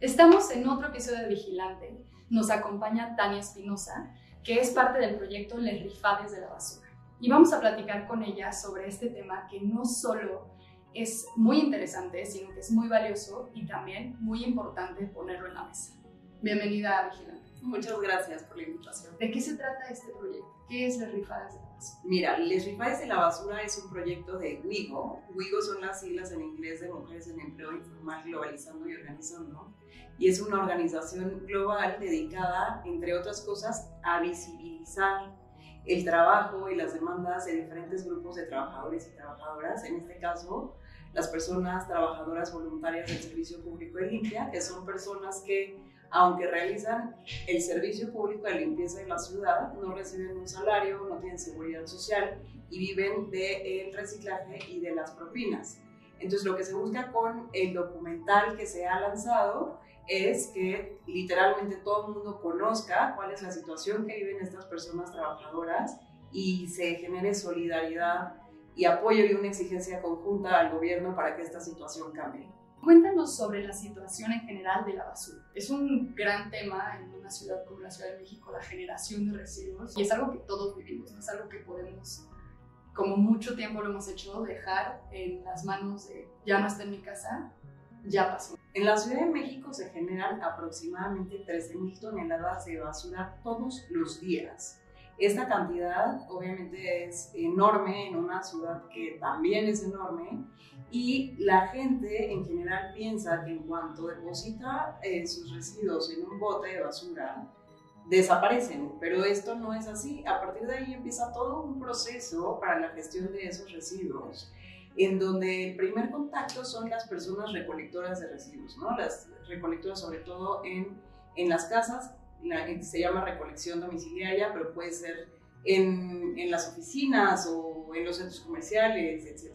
Estamos en otro episodio de Vigilante. Nos acompaña Tania Espinosa, que es parte del proyecto Les Rifades de la Basura. Y vamos a platicar con ella sobre este tema que no solo es muy interesante, sino que es muy valioso y también muy importante ponerlo en la mesa. Bienvenida a Vigilante. Muchas gracias por la invitación. ¿De qué se trata este proyecto? ¿Qué es Les Rifades de la Basura? Mira, Les Rifades de la Basura es un proyecto de WIGO. WIGO son las siglas en inglés de Mujeres en Empleo Informal Globalizando y Organizando. Y es una organización global dedicada, entre otras cosas, a visibilizar el trabajo y las demandas de diferentes grupos de trabajadores y trabajadoras, en este caso las personas trabajadoras voluntarias del Servicio Público de Limpia, que son personas que aunque realizan el servicio público de limpieza de la ciudad, no reciben un salario, no tienen seguridad social y viven del reciclaje y de las propinas. Entonces lo que se busca con el documental que se ha lanzado es que literalmente todo el mundo conozca cuál es la situación que viven estas personas trabajadoras y se genere solidaridad y apoyo y una exigencia conjunta al gobierno para que esta situación cambie. Cuéntanos sobre la situación en general de la basura. Es un gran tema en una ciudad como la Ciudad de México, la generación de residuos, y es algo que todos vivimos, es algo que podemos, como mucho tiempo lo hemos hecho, dejar en las manos de ya no está en mi casa, ya pasó. En la Ciudad de México se generan aproximadamente 13.000 toneladas de basura todos los días. Esta cantidad obviamente es enorme en una ciudad que también es enorme y la gente en general piensa que en cuanto deposita eh, sus residuos en un bote de basura, desaparecen, pero esto no es así. A partir de ahí empieza todo un proceso para la gestión de esos residuos, en donde el primer contacto son las personas recolectoras de residuos, ¿no? Las recolectoras sobre todo en, en las casas, se llama recolección domiciliaria, pero puede ser en, en las oficinas o en los centros comerciales, etc.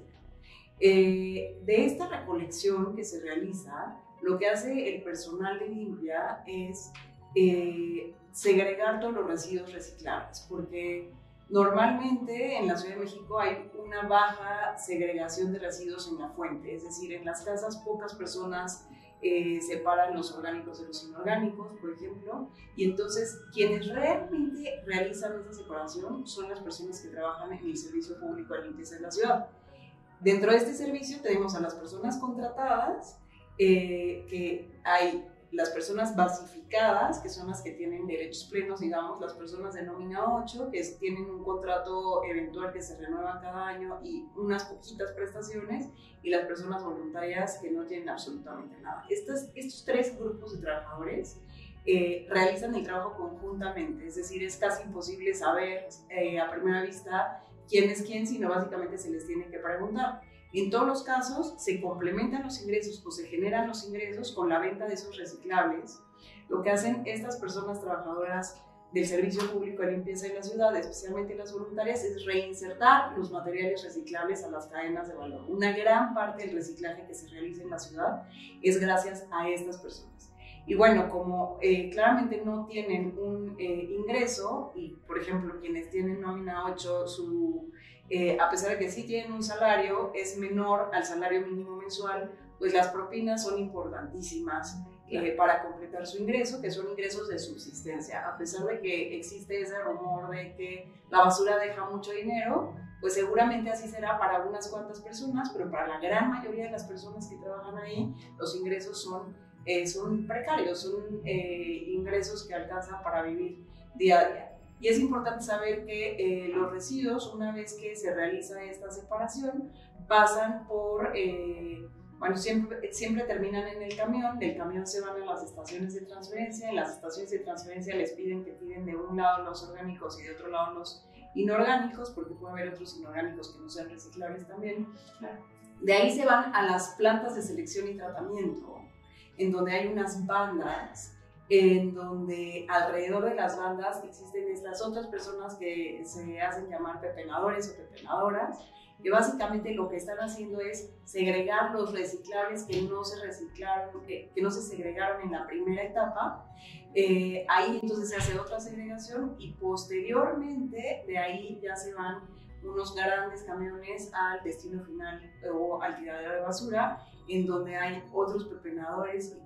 Eh, de esta recolección que se realiza, lo que hace el personal de limpia es eh, segregar todos los residuos reciclables, porque normalmente en la Ciudad de México hay una baja segregación de residuos en la fuente, es decir, en las casas pocas personas eh, separan los orgánicos de los inorgánicos, por ejemplo, y entonces quienes realmente realizan esa separación son las personas que trabajan en el servicio público de limpieza de la ciudad. Dentro de este servicio tenemos a las personas contratadas, eh, que hay las personas basificadas, que son las que tienen derechos plenos, digamos, las personas de nómina 8, que tienen un contrato eventual que se renueva cada año y unas poquitas prestaciones, y las personas voluntarias que no tienen absolutamente nada. Estos, estos tres grupos de trabajadores eh, realizan el trabajo conjuntamente, es decir, es casi imposible saber eh, a primera vista quién es quién, sino básicamente se les tiene que preguntar. En todos los casos se complementan los ingresos o se generan los ingresos con la venta de esos reciclables. Lo que hacen estas personas trabajadoras del Servicio Público de Limpieza de la Ciudad, especialmente las voluntarias, es reinsertar los materiales reciclables a las cadenas de valor. Una gran parte del reciclaje que se realiza en la ciudad es gracias a estas personas. Y bueno, como eh, claramente no tienen un eh, ingreso, y por ejemplo quienes tienen nómina 8, su, eh, a pesar de que sí tienen un salario, es menor al salario mínimo mensual, pues las propinas son importantísimas para completar su ingreso, que son ingresos de subsistencia. A pesar de que existe ese rumor de que la basura deja mucho dinero, pues seguramente así será para unas cuantas personas, pero para la gran mayoría de las personas que trabajan ahí, los ingresos son eh, son precarios, son eh, ingresos que alcanzan para vivir día a día. Y es importante saber que eh, los residuos, una vez que se realiza esta separación, pasan por, bueno, siempre, siempre terminan en el camión, del camión se van a las estaciones de transferencia, en las estaciones de transferencia les piden que tiren de un lado los orgánicos y de otro lado los inorgánicos, porque puede haber otros inorgánicos que no sean reciclables también. De ahí se van a las plantas de selección y tratamiento, en donde hay unas bandas, en donde alrededor de las bandas existen estas otras personas que se hacen llamar pepenadores o pepenadoras, que básicamente lo que están haciendo es segregar los reciclables que no se reciclaron, que, no se segregaron en la primera etapa. Eh, ahí entonces se hace otra segregación y posteriormente de ahí ya se van unos grandes camiones al destino final o al tiradero de basura, en donde hay otros pepenadores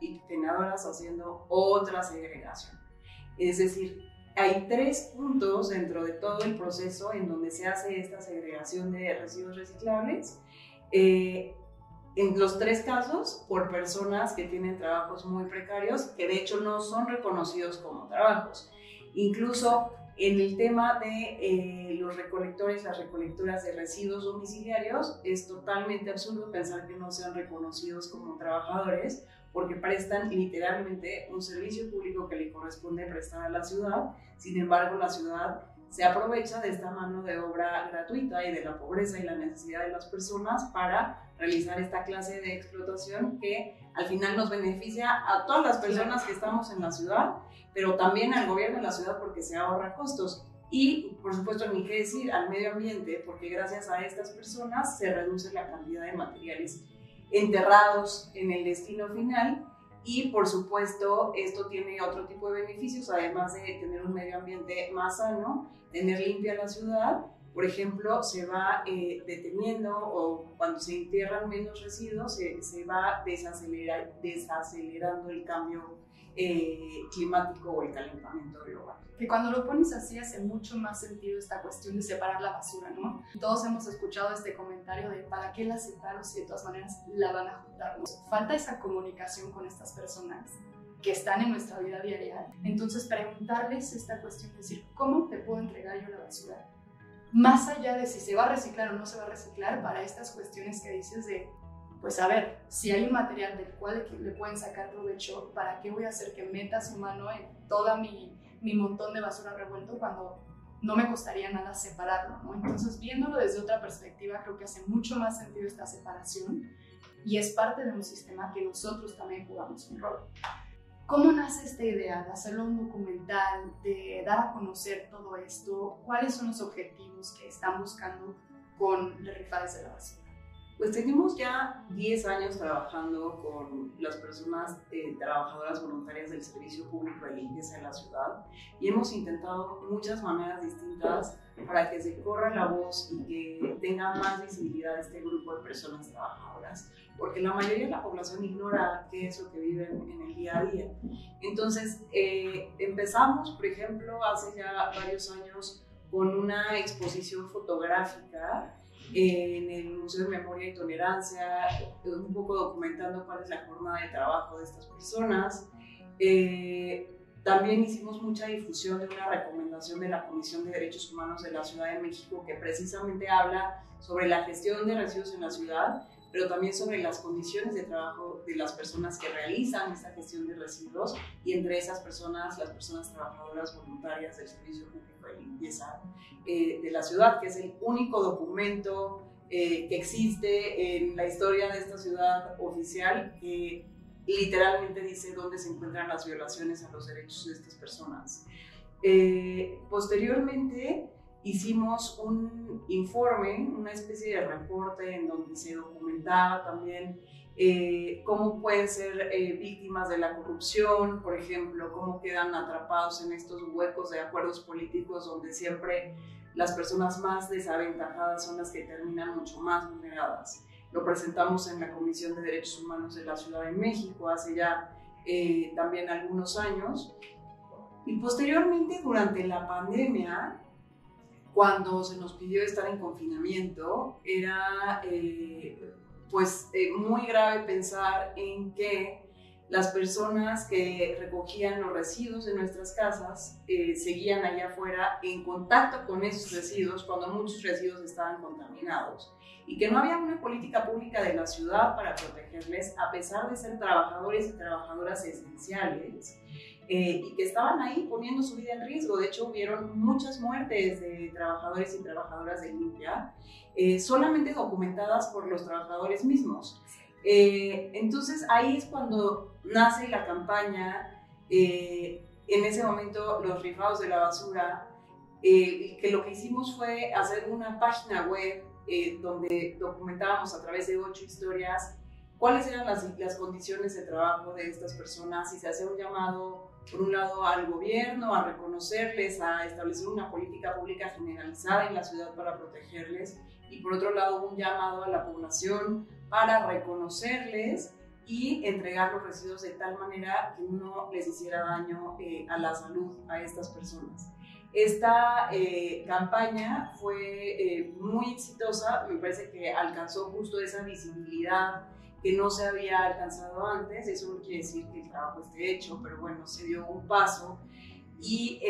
y pepenadoras haciendo otra segregación. Es decir, hay tres puntos dentro de todo el proceso en donde se hace esta segregación de residuos reciclables. Eh, en los tres casos, por personas que tienen trabajos muy precarios, que de hecho no son reconocidos como trabajos. Incluso en el tema de eh, los recolectores, las recolectoras de residuos domiciliarios, es totalmente absurdo pensar que no sean reconocidos como trabajadores porque prestan literalmente un servicio público que le corresponde prestar a la ciudad. Sin embargo, la ciudad se aprovecha de esta mano de obra gratuita y de la pobreza y la necesidad de las personas para realizar esta clase de explotación que al final nos beneficia a todas las personas que estamos en la ciudad, pero también al gobierno de la ciudad porque se ahorra costos. Y, por supuesto, ni qué decir al medio ambiente, porque gracias a estas personas se reduce la cantidad de materiales enterrados en el destino final. Y, por supuesto, esto tiene otro tipo de beneficios, además de tener un medio ambiente más sano, tener limpia la ciudad por ejemplo, se va eh, deteniendo o cuando se entierran menos residuos, se, se va desacelerando el cambio eh, climático o el calentamiento global. Que cuando lo pones así hace mucho más sentido esta cuestión de separar la basura, ¿no? Todos hemos escuchado este comentario de ¿para qué la separo si de todas maneras la van a juntar? Falta esa comunicación con estas personas que están en nuestra vida diaria. Entonces, preguntarles esta cuestión, decir, ¿cómo te puedo entregar yo la basura? Más allá de si se va a reciclar o no se va a reciclar, para estas cuestiones que dices de, pues a ver, si hay un material del cual le pueden sacar provecho, ¿para qué voy a hacer que meta su mano en toda mi, mi montón de basura revuelto cuando no me costaría nada separarlo? ¿no? Entonces, viéndolo desde otra perspectiva, creo que hace mucho más sentido esta separación y es parte de un sistema que nosotros también jugamos un rol. ¿Cómo nace esta idea de hacerlo un documental, de dar a conocer todo esto? ¿Cuáles son los objetivos que están buscando con Le Rifades de la Basura? Pues tenemos ya 10 años trabajando con las personas eh, trabajadoras voluntarias del Servicio Público de Limpieza en la ciudad y hemos intentado muchas maneras distintas para que se corra la voz y que tenga más visibilidad este grupo de personas trabajadoras, porque la mayoría de la población ignora qué es lo que viven en el día a día. Entonces, eh, empezamos, por ejemplo, hace ya varios años con una exposición fotográfica en el Museo de Memoria y Tolerancia, un poco documentando cuál es la jornada de trabajo de estas personas. Eh, también hicimos mucha difusión de una recomendación de la Comisión de Derechos Humanos de la Ciudad de México que precisamente habla sobre la gestión de residuos en la ciudad, pero también sobre las condiciones de trabajo de las personas que realizan esta gestión de residuos y entre esas personas, las personas trabajadoras voluntarias del Servicio Público de Limpieza eh, de la ciudad, que es el único documento eh, que existe en la historia de esta ciudad oficial que literalmente dice dónde se encuentran las violaciones a los derechos de estas personas. Eh, posteriormente hicimos un informe, una especie de reporte en donde se documentaba también eh, cómo pueden ser eh, víctimas de la corrupción, por ejemplo, cómo quedan atrapados en estos huecos de acuerdos políticos donde siempre las personas más desaventajadas son las que terminan mucho más vulneradas. Lo presentamos en la Comisión de Derechos Humanos de la Ciudad de México hace ya eh, también algunos años. Y posteriormente, durante la pandemia, cuando se nos pidió estar en confinamiento, era eh, pues eh, muy grave pensar en que las personas que recogían los residuos de nuestras casas seguían allá afuera en contacto con esos residuos cuando muchos residuos estaban contaminados y que no había una política pública de la ciudad para protegerles, a pesar de ser trabajadores y trabajadoras esenciales, eh, y que estaban ahí poniendo su vida en riesgo. De hecho, hubieron muchas muertes de trabajadores y trabajadoras de limpia, eh, solamente documentadas por los trabajadores mismos. Eh, entonces, ahí es cuando nace la campaña. en ese momento, los rifados de la basura, que lo que hicimos fue hacer una página web eh, donde documentábamos a través de ocho historias cuáles eran las, las condiciones de trabajo de estas personas, si se hacía un llamado, por un lado, al gobierno a reconocerles, a establecer una política pública generalizada en la ciudad para protegerles, y por otro lado, un llamado a la población para reconocerles y entregar los residuos de tal manera que no les hiciera daño eh, a la salud a estas personas. Esta eh, campaña fue eh, muy exitosa, me parece que alcanzó justo esa visibilidad que no se había alcanzado antes, eso no quiere decir que el trabajo esté hecho, pero bueno, se dio un paso. Y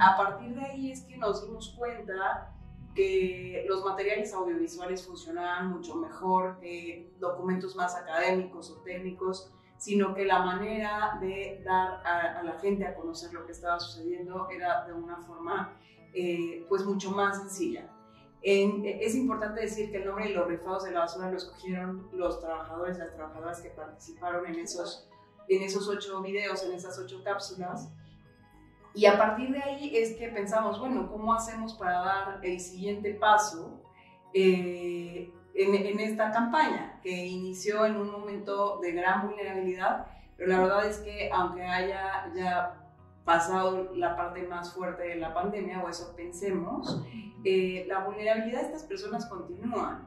a partir de ahí es que nos dimos cuenta que los materiales audiovisuales funcionaban mucho mejor que documentos más académicos o técnicos, sino que la manera de dar a, la gente a conocer lo que estaba sucediendo era de una forma eh, pues mucho más sencilla. es importante decir que el nombre de los rifados de la basura lo escogieron los trabajadores, las trabajadoras que participaron en esos, en esos ocho videos, en esas ocho cápsulas, y a partir de ahí es que pensamos, bueno, ¿cómo hacemos para dar el siguiente paso eh, en, esta campaña que inició en un momento de gran vulnerabilidad? Pero la verdad es que aunque haya ya pasado la parte más fuerte de la pandemia, o eso pensemos, eh, la vulnerabilidad de estas personas continúa.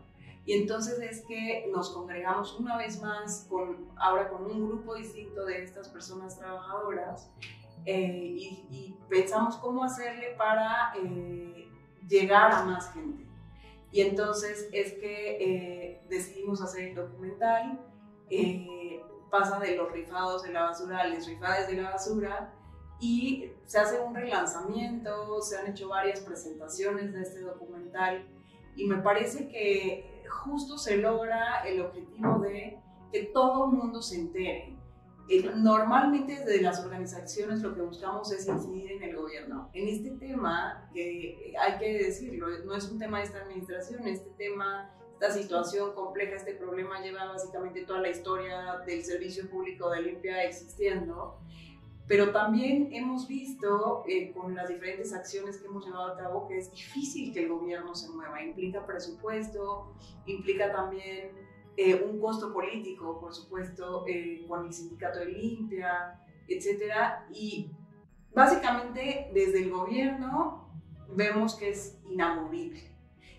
Y entonces es que nos congregamos una vez más, con, ahora con un grupo distinto de estas personas trabajadoras, eh, y, pensamos cómo hacerle para eh, llegar a más gente. Y entonces es que eh, decidimos hacer el documental, pasa de los rifados de la basura a los rifades de la basura y se hace un relanzamiento, se han hecho varias presentaciones de este documental y me parece que justo se logra el objetivo de que todo el mundo se entere normalmente desde las organizaciones lo que buscamos es incidir en el gobierno. En este tema, que hay que decirlo, no es un tema de esta administración, este tema, esta situación compleja, este problema lleva básicamente toda la historia del servicio público de limpia existiendo, pero también hemos visto eh, con las diferentes acciones que hemos llevado a cabo que es difícil que el gobierno se mueva, implica presupuesto, implica también eh, un costo político, por supuesto, eh, con el sindicato de limpia, etcétera, y básicamente desde el gobierno vemos que es inamovible.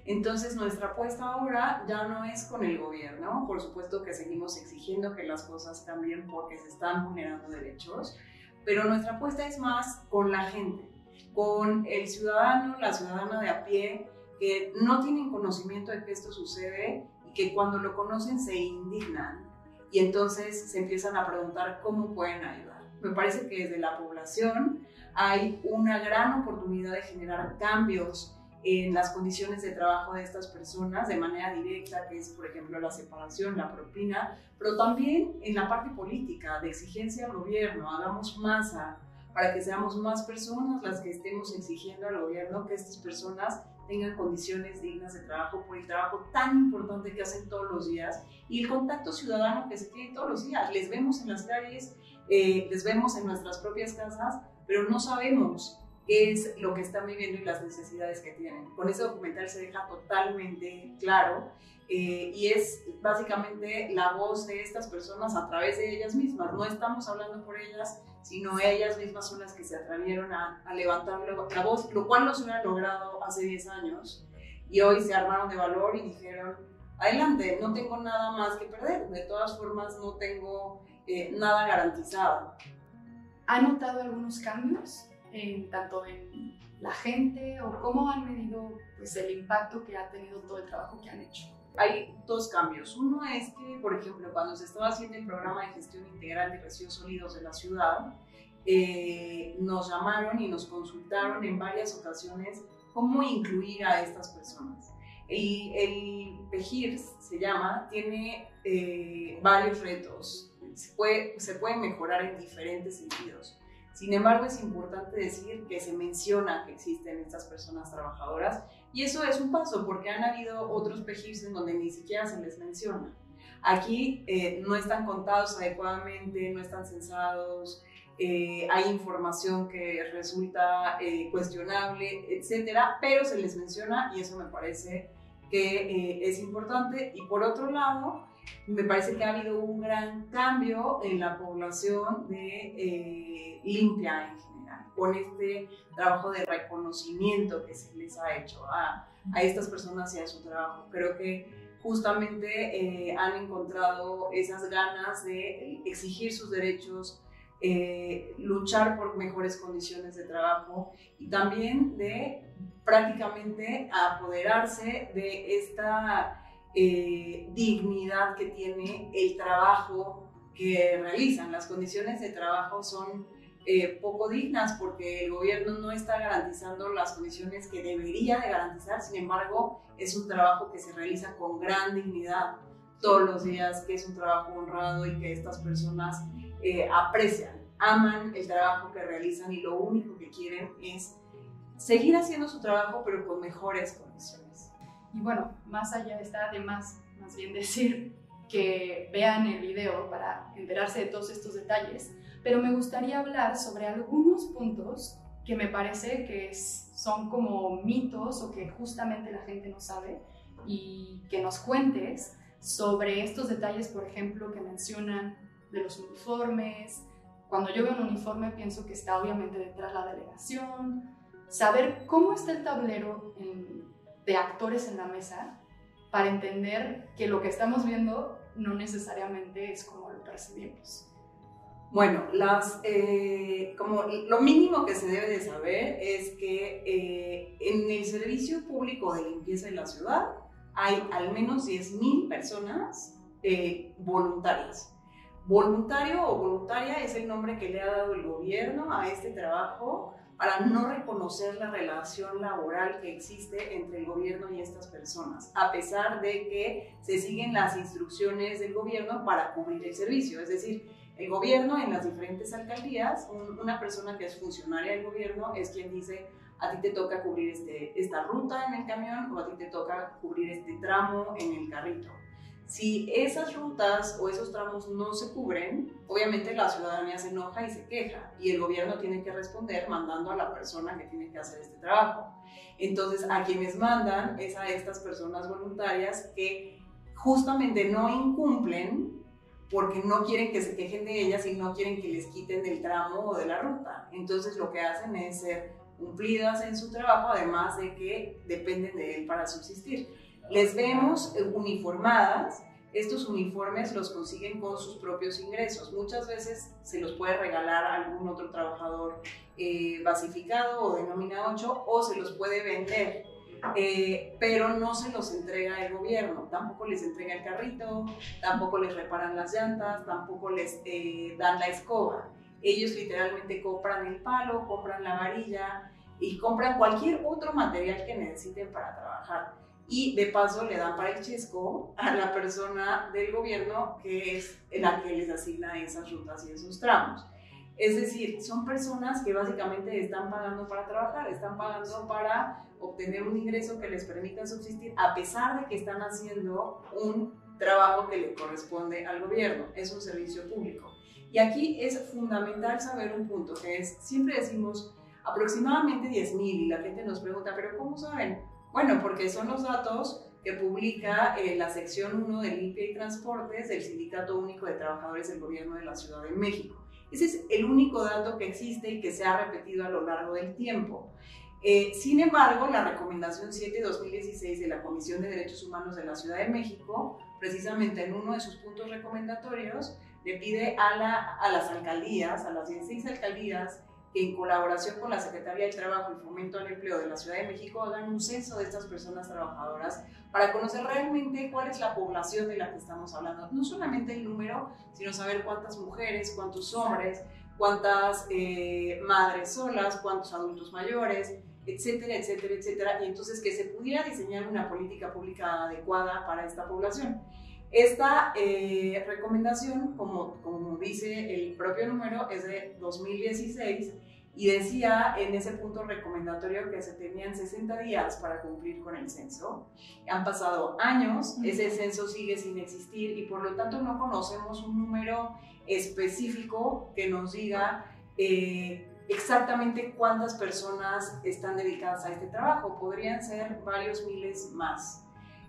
Entonces nuestra apuesta ahora ya no es con el gobierno, por supuesto que seguimos exigiendo que las cosas cambien porque se están vulnerando derechos, pero nuestra apuesta es más con la gente, con el ciudadano, la ciudadana de a pie, que no tienen conocimiento de que esto sucede que cuando lo conocen se indignan y entonces se empiezan a preguntar cómo pueden ayudar. Me parece que desde la población hay una gran oportunidad de generar cambios en las condiciones de trabajo de estas personas de manera directa, que es por ejemplo la separación, la propina, pero también en la parte política, de exigencia al gobierno, hagamos masa para que seamos más personas las que estemos exigiendo al gobierno que estas personas tengan condiciones dignas de trabajo por el trabajo tan importante que hacen todos los días y el contacto ciudadano que se tiene todos los días. Les vemos en las calles, eh, les vemos en nuestras propias casas, pero no sabemos qué es lo que están viviendo y las necesidades que tienen. Con ese documental se deja totalmente claro eh, y es básicamente la voz de estas personas a través de ellas mismas. No estamos hablando por ellas, sino ellas mismas son las que se atrevieron a, levantar la voz, lo cual no se hubiera logrado hace 10 años. Y hoy se armaron de valor y dijeron, adelante, no tengo nada más que perder, de todas formas no tengo eh, nada garantizado. ¿Ha notado algunos cambios, tanto en la gente o cómo han medido pues, el impacto que ha tenido todo el trabajo que han hecho? Hay dos cambios. Uno es que, por ejemplo, cuando se estaba haciendo el programa de gestión integral de residuos sólidos de la ciudad, eh, nos llamaron y nos consultaron en varias ocasiones cómo incluir a estas personas. El, el PEGIRS se llama, tiene eh, varios retos, se puede, se puede mejorar en diferentes sentidos. Sin embargo, es importante decir que se menciona que existen estas personas trabajadoras y eso es un paso porque han habido otros PEGIRs en donde ni siquiera se les menciona. Aquí eh, no están contados adecuadamente, no están censados, eh, hay información que resulta eh, cuestionable, etcétera, pero se les menciona y eso me parece que es importante. Y por otro lado, me parece que ha habido un gran cambio en la población de eh, limpia en general, con este trabajo de reconocimiento que se les ha hecho a, estas personas y a su trabajo. Creo que justamente eh, han encontrado esas ganas de exigir sus derechos, eh, luchar por mejores condiciones de trabajo y también de prácticamente apoderarse de esta eh, dignidad que tiene el trabajo que realizan. Las condiciones de trabajo son eh, poco dignas porque el gobierno no está garantizando las condiciones que debería de garantizar, sin embargo es un trabajo que se realiza con gran dignidad todos los días, que es un trabajo honrado y que estas personas eh, aprecian, aman el trabajo que realizan y lo único que quieren es seguir haciendo su trabajo pero con mejores condiciones. Y bueno, más allá está además, más bien decir que vean el video para enterarse de todos estos detalles, pero me gustaría hablar sobre algunos puntos que me parece que son como mitos o que justamente la gente no sabe y que nos cuentes sobre estos detalles, por ejemplo, que mencionan de los uniformes. Cuando yo veo un uniforme pienso que está obviamente detrás la delegación. Saber cómo está el tablero de actores en la mesa para entender que lo que estamos viendo no necesariamente es como lo percibimos. Bueno, las, eh, como lo mínimo que se debe de saber es que eh, en el servicio público de limpieza de la ciudad hay al menos 10.000 personas eh, voluntarias. Voluntario o voluntaria es el nombre que le ha dado el gobierno a este trabajo para no reconocer la relación laboral que existe entre el gobierno y estas personas, a pesar de que se siguen las instrucciones del gobierno para cubrir el servicio. Es decir, el gobierno en las diferentes alcaldías, una persona que es funcionaria del gobierno es quien dice, a ti te toca cubrir este, esta ruta en el camión o a ti te toca cubrir este tramo en el carrito. Si esas rutas o esos tramos no se cubren, obviamente la ciudadanía se enoja y se queja y el gobierno tiene que responder mandando a la persona que tiene que hacer este trabajo. Entonces, a quienes mandan es a estas personas voluntarias que justamente no incumplen porque no quieren que se quejen de ellas y no quieren que les quiten del tramo o de la ruta. Entonces lo que hacen es ser cumplidas en su trabajo, además de que dependen de él para subsistir. Les vemos eh, uniformadas, estos uniformes los consiguen con sus propios ingresos. Muchas veces se los puede regalar a algún otro trabajador eh, basificado o de nómina 8 o se los puede vender eh, pero no se los entrega el gobierno, tampoco les entrega el carrito, tampoco les reparan las llantas, tampoco les eh, dan la escoba. Ellos literalmente compran el palo, compran la varilla y compran cualquier otro material que necesiten para trabajar. Y de paso le dan para el chesco a la persona del gobierno que es la que les asigna esas rutas y esos tramos. Es decir, son personas que básicamente están pagando para trabajar, están pagando para obtener un ingreso que les permita subsistir, a pesar de que están haciendo un trabajo que le corresponde al gobierno, es un servicio público. Y aquí es fundamental saber un punto, que es, siempre decimos aproximadamente 10.000 y la gente nos pregunta, pero ¿cómo saben? Bueno, porque son los datos que publica eh, la sección 1 de Limpia y Transportes del Sindicato Único de Trabajadores del Gobierno de la Ciudad de México. Ese es el único dato que existe y que se ha repetido a lo largo del tiempo. Eh, sin embargo, la recomendación 7-2016 de la Comisión de Derechos Humanos de la Ciudad de México, precisamente en uno de sus puntos recomendatorios, le pide a, las alcaldías, a las 16 alcaldías, que en colaboración con la Secretaría de Trabajo y Fomento al Empleo de la Ciudad de México hagan un censo de estas personas trabajadoras para conocer realmente cuál es la población de la que estamos hablando. No solamente el número, sino saber cuántas mujeres, cuántos hombres, cuántas eh, madres solas, cuántos adultos mayores, etcétera, etcétera, etcétera. Y entonces que se pudiera diseñar una política pública adecuada para esta población. Esta eh, recomendación, como, como dice el propio número, es de 2016 y decía en ese punto recomendatorio que se tenían 60 días para cumplir con el censo. Han pasado años, ese censo sigue sin existir y por lo tanto no conocemos un número específico que nos diga eh, exactamente cuántas personas están dedicadas a este trabajo. Podrían ser varios miles más.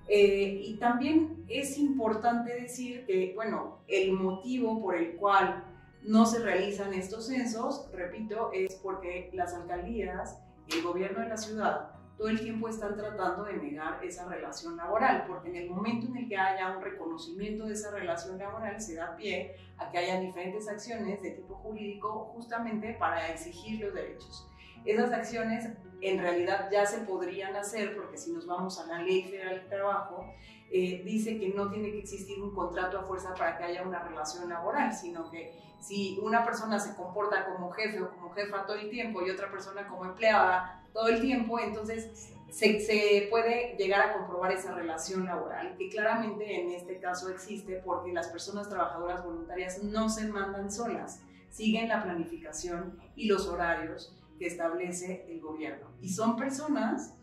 Eh, y también es importante decir que, bueno, el motivo por el cual no se realizan estos censos, repito, es porque las alcaldías y el gobierno de la ciudad todo el tiempo están tratando de negar esa relación laboral, porque en el momento en el que haya un reconocimiento de esa relación laboral se da pie a que haya diferentes acciones de tipo jurídico justamente para exigir los derechos. Esas acciones en realidad ya se podrían hacer porque si nos vamos a la ley federal del trabajo, eh, dice que no tiene que existir un contrato a fuerza para que haya una relación laboral, sino que si una persona se comporta como jefe o como jefa todo el tiempo y otra persona como empleada todo el tiempo, entonces se, se, puede llegar a comprobar esa relación laboral, que claramente en este caso existe porque las personas trabajadoras voluntarias no se mandan solas, siguen la planificación y los horarios que establece el gobierno. Y son personas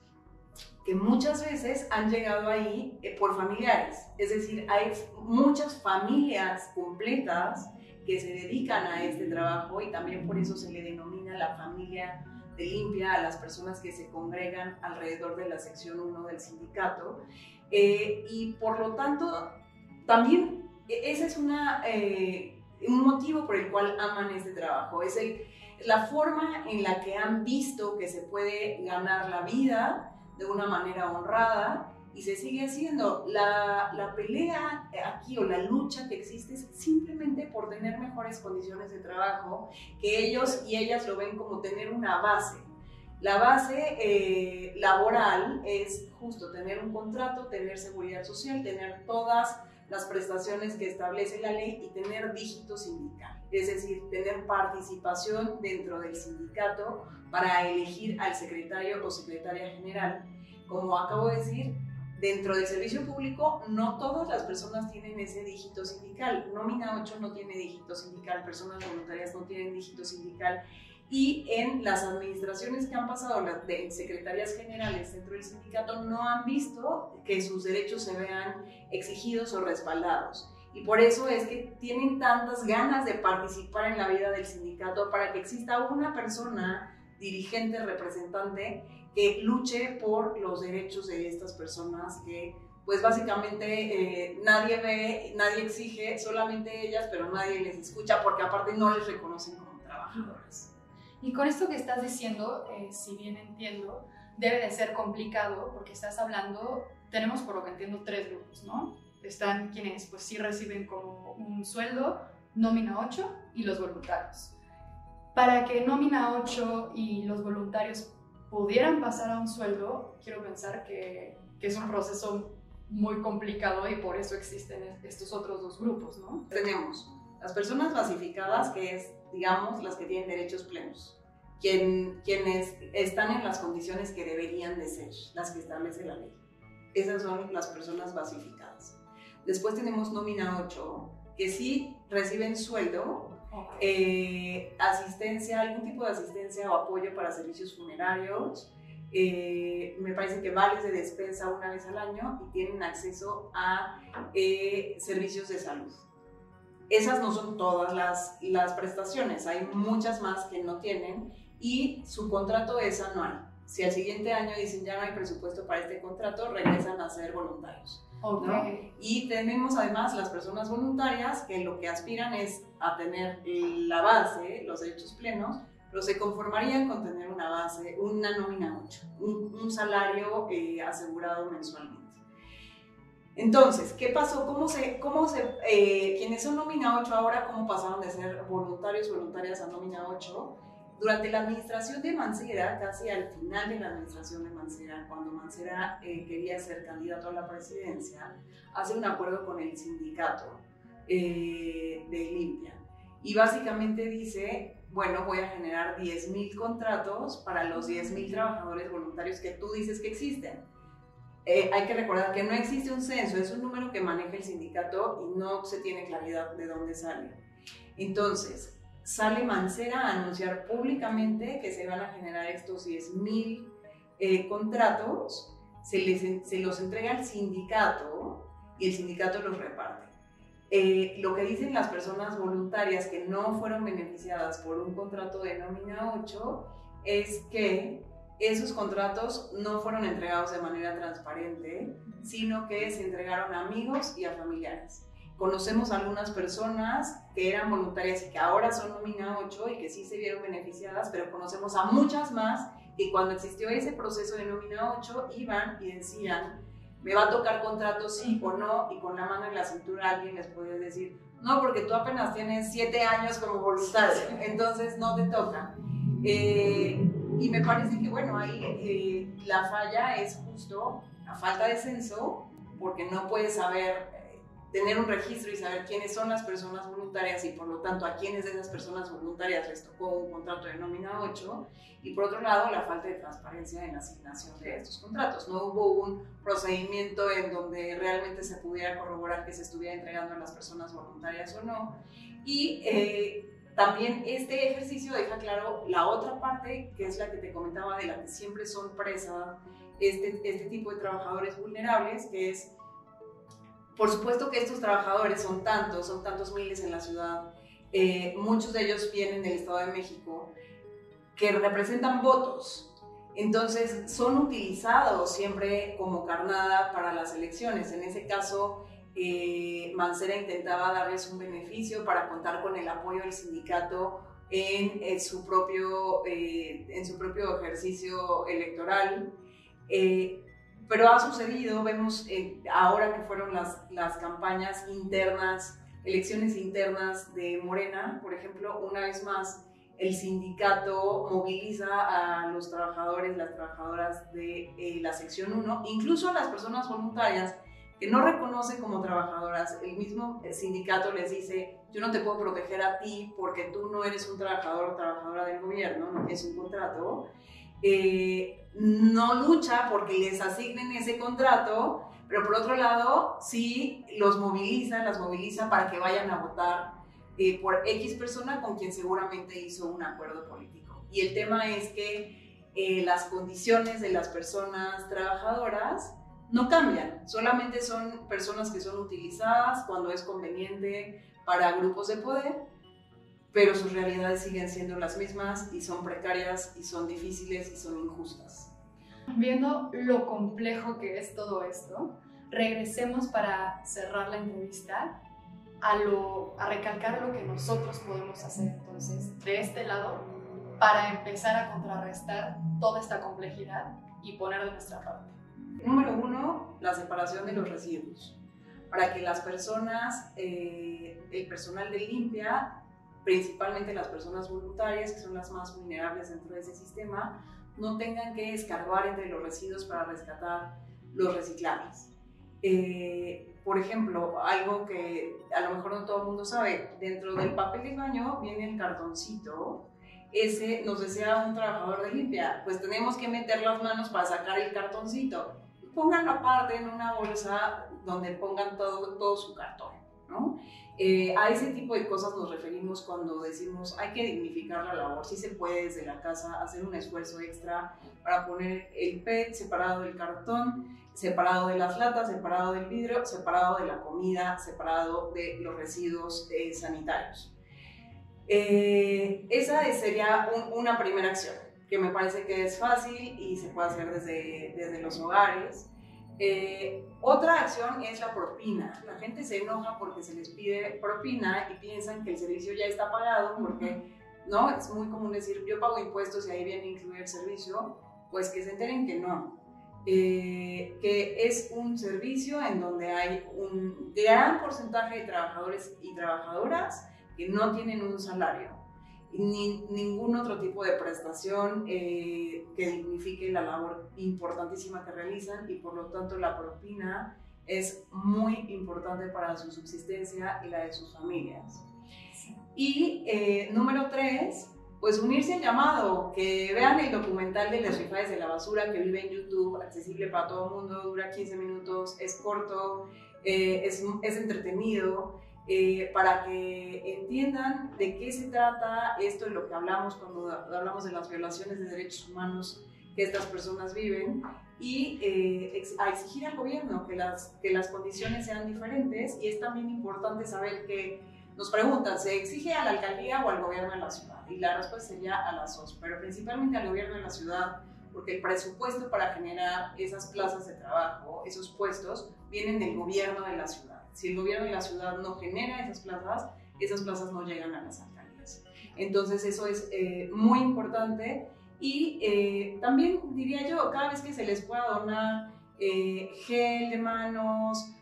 que muchas veces han llegado ahí eh, por familiares, es decir, hay muchas familias completas que se dedican a este trabajo y también por eso se le denomina la familia de limpia a las personas que se congregan alrededor de la sección 1 del sindicato. Eh, y por lo tanto, también e, ese es una, eh, un motivo por el cual aman este trabajo. Es el, la forma en la que han visto que se puede ganar la vida de una manera honrada y se sigue haciendo. La, la, pelea aquí o la lucha que existe es simplemente por tener mejores condiciones de trabajo, que ellos y ellas lo ven como tener una base. La base eh, laboral es justo tener un contrato, tener seguridad social, tener todas las prestaciones que establece la ley y tener dígito sindical, es decir, tener participación dentro del sindicato para elegir al secretario o secretaria general. Como acabo de decir, Dentro del servicio público, no todas las personas tienen ese dígito sindical. Nómina 8 no tiene dígito sindical, personas voluntarias no tienen dígito sindical. Y en las administraciones que han pasado, de secretarías generales dentro del sindicato, no han visto que sus derechos se vean exigidos o respaldados. Y por eso es que tienen tantas ganas de participar en la vida del sindicato para que exista una persona dirigente, representante, que luche por los derechos de estas personas que pues básicamente eh, nadie ve, nadie exige, solamente ellas, pero nadie les escucha porque aparte no les reconocen como trabajadoras. Y con esto que estás diciendo, eh, si bien entiendo, debe de ser complicado porque estás hablando, tenemos por lo que entiendo tres grupos, ¿no? Están quienes pues sí reciben como un sueldo, nómina 8 y los voluntarios. Para que nómina 8 y los voluntarios pudieran pasar a un sueldo, quiero pensar que, que, es un proceso muy complicado y por eso existen estos otros dos grupos, ¿no? Tenemos las personas basificadas, que es, digamos, las que tienen derechos plenos, quien, quienes están en las condiciones que deberían de ser, las que establece la ley. Esas son las personas basificadas. Después tenemos nómina 8, que sí reciben sueldo, eh, asistencia, algún tipo de asistencia o apoyo para servicios funerarios. Eh, me parece que vales de despensa una vez al año y tienen acceso a eh, servicios de salud. Esas no son todas las, las prestaciones, hay muchas más que no tienen y su contrato es anual. Si al siguiente año dicen ya no hay presupuesto para este contrato, regresan a ser voluntarios. Y tenemos además las personas voluntarias que lo que aspiran es a tener la base, los derechos plenos, pero se conformarían con tener una base, una nómina 8, un, salario eh, asegurado mensualmente. Entonces, ¿qué pasó? ¿Cómo se, cómo se, eh, quienes son nómina 8 ahora, cómo pasaron de ser voluntarios, voluntarias a nómina 8? Durante la administración de Mancera, casi al final de la administración de Mancera, cuando Mancera eh, quería ser candidato a la presidencia, hace un acuerdo con el sindicato eh, de Limpia. Y básicamente dice, bueno, voy a generar 10.000 contratos para los 10.000 trabajadores voluntarios que tú dices que existen. Eh, hay que recordar que no existe un censo, es un número que maneja el sindicato y no se tiene claridad de dónde sale. Entonces, sale Mancera a anunciar públicamente que se van a generar estos 10.000 eh, contratos, se, se los entrega al sindicato y el sindicato los reparte. Eh, lo que dicen las personas voluntarias que no fueron beneficiadas por un contrato de nómina 8 es que esos contratos no fueron entregados de manera transparente, sino que se entregaron a amigos y a familiares. Conocemos algunas personas que eran voluntarias y que ahora son nómina 8 y que sí se vieron beneficiadas, pero conocemos a muchas más que cuando existió ese proceso de nómina 8 iban y decían, me va a tocar contrato sí o no, y con la mano en la cintura alguien les puede decir, no, porque tú apenas tienes 7 años como voluntario, entonces no te toca. Eh, y me parece que, bueno, ahí eh, la falla es justo la falta de censo, porque no puedes saber, eh, tener un registro y saber quiénes son las personas voluntarias y por lo tanto a quiénes de esas personas voluntarias les tocó un contrato de nómina 8. Y por otro lado, la falta de transparencia en la asignación de estos contratos. No hubo un procedimiento en donde realmente se pudiera corroborar que se estuviera entregando a las personas voluntarias o no. Y eh, también este ejercicio deja claro la otra parte, que es la que te comentaba, de la que siempre son presas este, este tipo de trabajadores vulnerables, que es, por supuesto que estos trabajadores son tantos, son tantos miles en la ciudad, eh, muchos de ellos vienen del Estado de México, que representan votos. Entonces son utilizados siempre como carnada para las elecciones. En ese caso, eh, Mancera intentaba darles un beneficio para contar con el apoyo del sindicato en, su, propio, eh, en su propio ejercicio electoral. Eh, pero ha sucedido, vemos ahora que fueron las, las campañas internas, elecciones internas de Morena, por ejemplo, una vez más, el sindicato moviliza a los trabajadores, las trabajadoras de la sección 1, incluso a las personas voluntarias que no reconocen como trabajadoras, el mismo sindicato les dice, yo no te puedo proteger a ti porque tú no eres un trabajador o trabajadora del gobierno, no tienes un contrato, eh, no lucha porque les asignen ese contrato, pero por otro lado sí los moviliza, las moviliza para que vayan a votar eh, por X persona con quien seguramente hizo un acuerdo político. Y el tema es que eh, las condiciones de las personas trabajadoras no cambian, solamente son personas que son utilizadas cuando es conveniente para grupos de poder, pero sus realidades siguen siendo las mismas y son precarias y son difíciles y son injustas. Viendo lo complejo que es todo esto, regresemos para cerrar la entrevista a, lo, a recalcar lo que nosotros podemos hacer entonces de este lado para empezar a contrarrestar toda esta complejidad y poner de nuestra parte. Número uno, la separación de los residuos. Para que las personas, eh, el personal de limpia, principalmente las personas voluntarias, que son las más vulnerables dentro de ese sistema, no tengan que escarbar entre los residuos para rescatar los reciclables. Eh, por ejemplo, algo que a lo mejor no todo el mundo sabe, dentro del papel de baño viene el cartoncito ese nos desea un trabajador de limpia, pues tenemos que meter las manos para sacar el cartoncito pongan aparte en una bolsa donde pongan todo, todo su cartón, ¿no? Eh, a ese tipo de cosas nos referimos cuando decimos hay que dignificar la labor, si se puede desde la casa hacer un esfuerzo extra para poner el PET separado del cartón, separado de las latas, separado del vidrio, separado de la comida, separado de los residuos eh, sanitarios. Eh, esa sería una primera acción que me parece que es fácil y se puede hacer desde, desde los hogares. Eh, otra acción es la propina. La gente se enoja porque se les pide propina y piensan que el servicio ya está pagado porque no es muy común decir yo pago impuestos y ahí viene incluir el servicio, pues que se enteren que no. Eh, que es un servicio en donde hay un gran porcentaje de trabajadores y trabajadoras que no tienen un salario ni ningún otro tipo de prestación eh, que dignifique la labor importantísima que realizan y por lo tanto la propina es muy importante para su subsistencia y la de sus familias. Y eh, número tres, pues unirse al llamado, que vean el documental de las rifades de la basura que vive en YouTube, accesible para todo el mundo, dura 15 minutos, es corto, eh, es, es entretenido eh, para que entiendan de qué se trata esto de lo que hablamos cuando hablamos de las violaciones de derechos humanos que estas personas viven y eh, a exigir al gobierno que las, que las condiciones sean diferentes y es también importante saber que nos preguntan, ¿se exige a la alcaldía o al gobierno de la ciudad? Y la respuesta sería a las dos, pero principalmente al gobierno de la ciudad porque el presupuesto para generar esas plazas de trabajo, esos puestos, vienen del gobierno de la ciudad. Si el gobierno de la ciudad no genera esas plazas, esas plazas no llegan a las alcaldías. Entonces eso es eh, muy importante y eh, también diría yo, cada vez que se les pueda donar eh, gel de manos,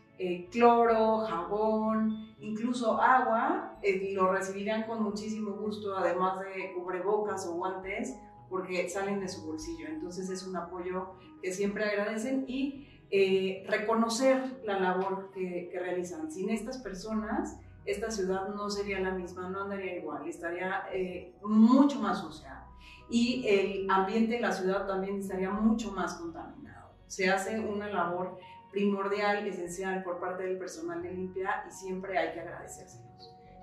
cloro, jabón, incluso agua, lo recibirán con muchísimo gusto, además de cubrebocas o guantes, porque salen de su bolsillo. Entonces es un apoyo que siempre agradecen y eh, reconocer la labor que, realizan. Sin estas personas, esta ciudad no sería la misma, no andaría igual, estaría eh, mucho más sucia y el ambiente de la ciudad también estaría mucho más contaminado. Se hace una labor primordial, esencial por parte del personal de limpia y siempre hay que agradecérselos.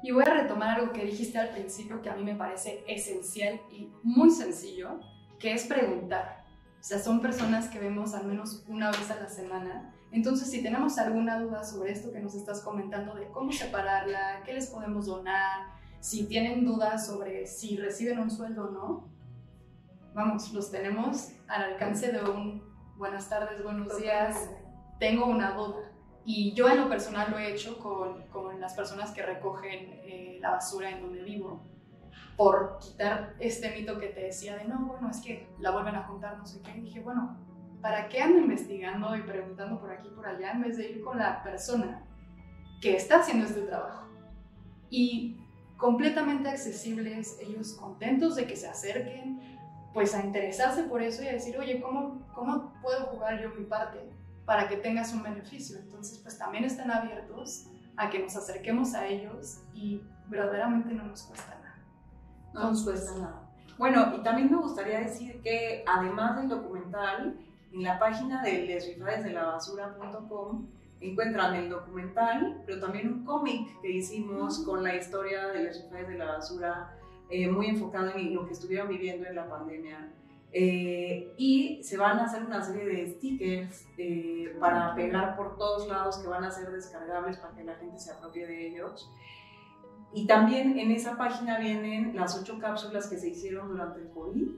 Y voy a retomar algo que dijiste al principio que a mí me parece esencial y muy sencillo, que es preguntar. O sea, son personas que vemos al menos una vez a la semana. Entonces, si tenemos alguna duda sobre esto que nos estás comentando de cómo separarla, qué les podemos donar, si tienen dudas sobre si reciben un sueldo o no, vamos, los tenemos al alcance de un buenas tardes, buenos días, tengo una duda. Y yo en lo personal lo he hecho con, con las personas que recogen eh, la basura en donde vivo por quitar este mito que te decía de no, bueno, es que la vuelven a juntar, no sé qué. Y dije, bueno, ¿para qué ando investigando y preguntando por aquí y por allá en vez de ir con la persona que está haciendo este trabajo? Y completamente accesibles, ellos contentos de que se acerquen, pues a interesarse por eso y a decir, oye, ¿cómo, cómo puedo jugar yo mi parte para que tengas un beneficio? Entonces, pues también están abiertos a que nos acerquemos a ellos y verdaderamente no nos cuesta nada. No nos cuesta nada. Bueno, y también me gustaría decir que además del documental, en la página de lesrifadesdelabasura.com encuentran el documental, pero también un cómic que hicimos con la historia de Les Rifades de la Basura, eh, muy enfocado en lo que estuvieron viviendo en la pandemia. Eh, y se van a hacer una serie de stickers eh, para pegar por todos lados que van a ser descargables para que la gente se apropie de ellos. Y también en esa página vienen las ocho cápsulas que se hicieron durante el COVID.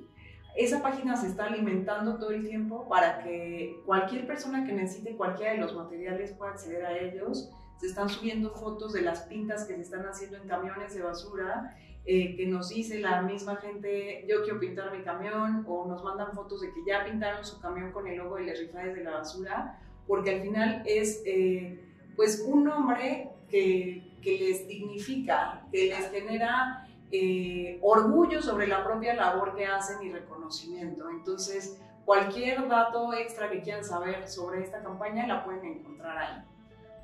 Esa página se está alimentando todo el tiempo para que cualquier persona que necesite cualquiera de los materiales pueda acceder a ellos. Se están subiendo fotos de las pintas que se están haciendo en camiones de basura, eh, que nos dice la misma gente, yo quiero pintar mi camión, o nos mandan fotos de que ya pintaron su camión con el logo de las rifades de la basura, porque al final es eh, pues un nombre que que les dignifica, que les genera eh, orgullo sobre la propia labor que hacen y reconocimiento. Entonces, cualquier dato extra que quieran saber sobre esta campaña la pueden encontrar ahí.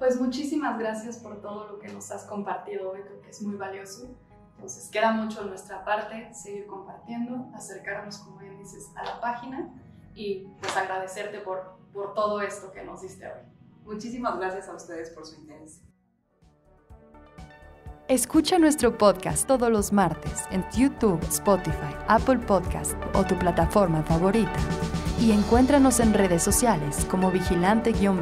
Pues muchísimas gracias por todo lo que nos has compartido hoy, creo que es muy valioso. Entonces queda mucho de nuestra parte seguir compartiendo, acercarnos, como bien dices, a la página y pues agradecerte por, por todo esto que nos diste hoy. Muchísimas gracias a ustedes por su interés. Escucha nuestro podcast todos los martes en YouTube, Spotify, Apple Podcast o tu plataforma favorita. Y encuéntranos en redes sociales como vigilante-bio.